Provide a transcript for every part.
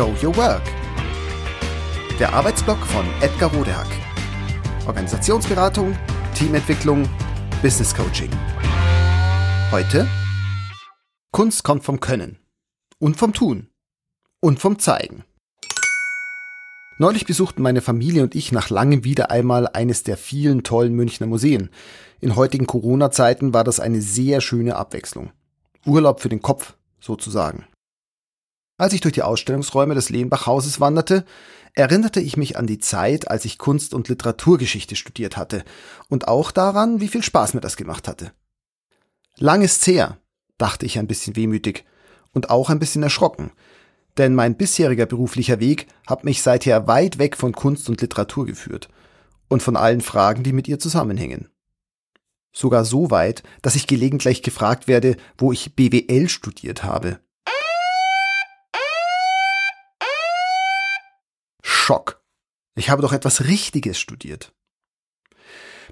Show Your Work. Der Arbeitsblock von Edgar Rodehack. Organisationsberatung, Teamentwicklung, Business Coaching. Heute Kunst kommt vom Können und vom Tun und vom Zeigen. Neulich besuchten meine Familie und ich nach langem wieder einmal eines der vielen tollen Münchner Museen. In heutigen Corona-Zeiten war das eine sehr schöne Abwechslung. Urlaub für den Kopf, sozusagen. Als ich durch die Ausstellungsräume des Lehnbach-Hauses wanderte, erinnerte ich mich an die Zeit, als ich Kunst- und Literaturgeschichte studiert hatte und auch daran, wie viel Spaß mir das gemacht hatte. Lang ist's her, dachte ich ein bisschen wehmütig und auch ein bisschen erschrocken, denn mein bisheriger beruflicher Weg hat mich seither weit weg von Kunst und Literatur geführt und von allen Fragen, die mit ihr zusammenhängen. Sogar so weit, dass ich gelegentlich gefragt werde, wo ich BWL studiert habe. Schock. Ich habe doch etwas Richtiges studiert.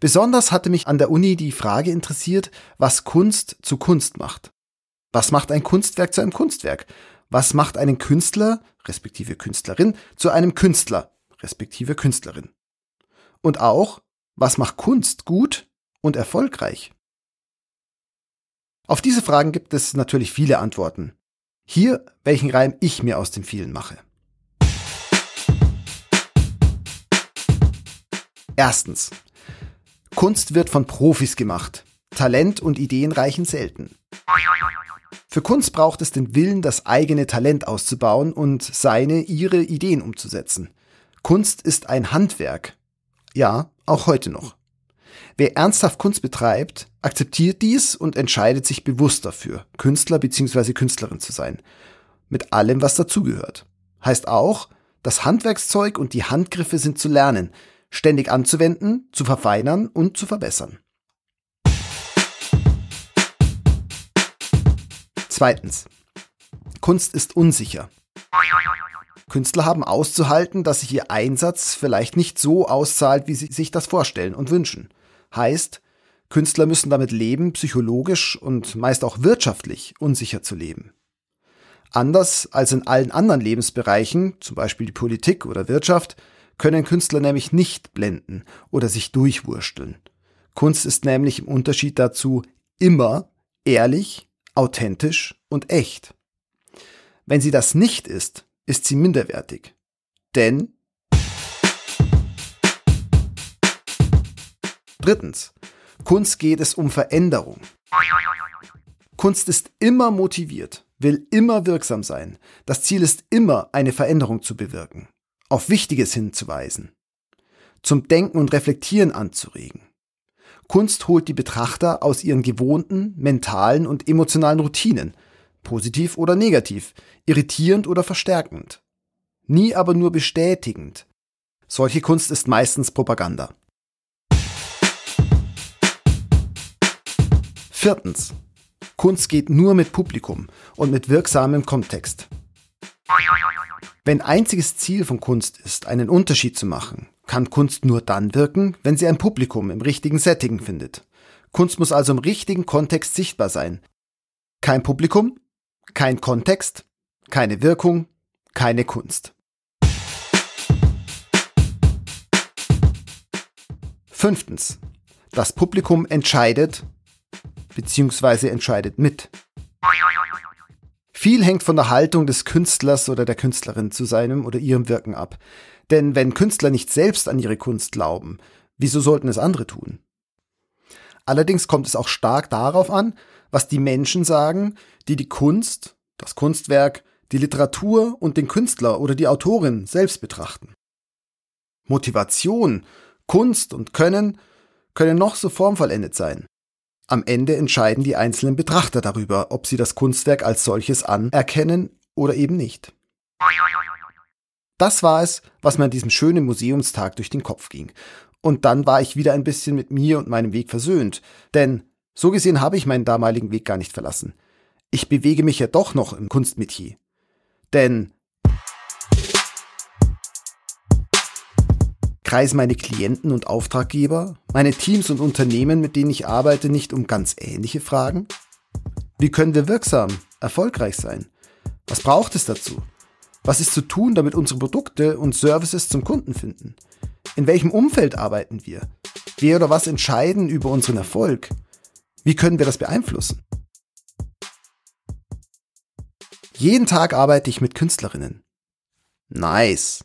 Besonders hatte mich an der Uni die Frage interessiert, was Kunst zu Kunst macht. Was macht ein Kunstwerk zu einem Kunstwerk? Was macht einen Künstler, respektive Künstlerin, zu einem Künstler, respektive Künstlerin? Und auch, was macht Kunst gut und erfolgreich? Auf diese Fragen gibt es natürlich viele Antworten. Hier, welchen Reim ich mir aus dem vielen mache. Erstens. Kunst wird von Profis gemacht. Talent und Ideen reichen selten. Für Kunst braucht es den Willen, das eigene Talent auszubauen und seine, ihre Ideen umzusetzen. Kunst ist ein Handwerk. Ja, auch heute noch. Wer ernsthaft Kunst betreibt, akzeptiert dies und entscheidet sich bewusst dafür, Künstler bzw. Künstlerin zu sein. Mit allem, was dazugehört. Heißt auch, das Handwerkszeug und die Handgriffe sind zu lernen, ständig anzuwenden, zu verfeinern und zu verbessern. Zweitens. Kunst ist unsicher. Künstler haben auszuhalten, dass sich ihr Einsatz vielleicht nicht so auszahlt, wie sie sich das vorstellen und wünschen. Heißt, Künstler müssen damit leben, psychologisch und meist auch wirtschaftlich unsicher zu leben. Anders als in allen anderen Lebensbereichen, zum Beispiel die Politik oder Wirtschaft, können Künstler nämlich nicht blenden oder sich durchwursteln. Kunst ist nämlich im Unterschied dazu immer ehrlich, authentisch und echt. Wenn sie das nicht ist, ist sie minderwertig. Denn Drittens. Kunst geht es um Veränderung. Kunst ist immer motiviert, will immer wirksam sein. Das Ziel ist immer, eine Veränderung zu bewirken auf Wichtiges hinzuweisen, zum Denken und Reflektieren anzuregen. Kunst holt die Betrachter aus ihren gewohnten mentalen und emotionalen Routinen, positiv oder negativ, irritierend oder verstärkend. Nie aber nur bestätigend. Solche Kunst ist meistens Propaganda. Viertens. Kunst geht nur mit Publikum und mit wirksamem Kontext. Wenn einziges Ziel von Kunst ist, einen Unterschied zu machen, kann Kunst nur dann wirken, wenn sie ein Publikum im richtigen Setting findet. Kunst muss also im richtigen Kontext sichtbar sein. Kein Publikum, kein Kontext, keine Wirkung, keine Kunst. Fünftens. Das Publikum entscheidet bzw. entscheidet mit. Viel hängt von der Haltung des Künstlers oder der Künstlerin zu seinem oder ihrem Wirken ab. Denn wenn Künstler nicht selbst an ihre Kunst glauben, wieso sollten es andere tun? Allerdings kommt es auch stark darauf an, was die Menschen sagen, die die Kunst, das Kunstwerk, die Literatur und den Künstler oder die Autorin selbst betrachten. Motivation, Kunst und Können können noch so formvollendet sein. Am Ende entscheiden die einzelnen Betrachter darüber, ob sie das Kunstwerk als solches anerkennen oder eben nicht. Das war es, was mir an diesem schönen Museumstag durch den Kopf ging. Und dann war ich wieder ein bisschen mit mir und meinem Weg versöhnt. Denn so gesehen habe ich meinen damaligen Weg gar nicht verlassen. Ich bewege mich ja doch noch im Kunstmetier. Denn kreisen meine Klienten und Auftraggeber, meine Teams und Unternehmen, mit denen ich arbeite, nicht um ganz ähnliche Fragen? Wie können wir wirksam, erfolgreich sein? Was braucht es dazu? Was ist zu tun, damit unsere Produkte und Services zum Kunden finden? In welchem Umfeld arbeiten wir? Wer oder was entscheiden über unseren Erfolg? Wie können wir das beeinflussen? Jeden Tag arbeite ich mit Künstlerinnen. Nice.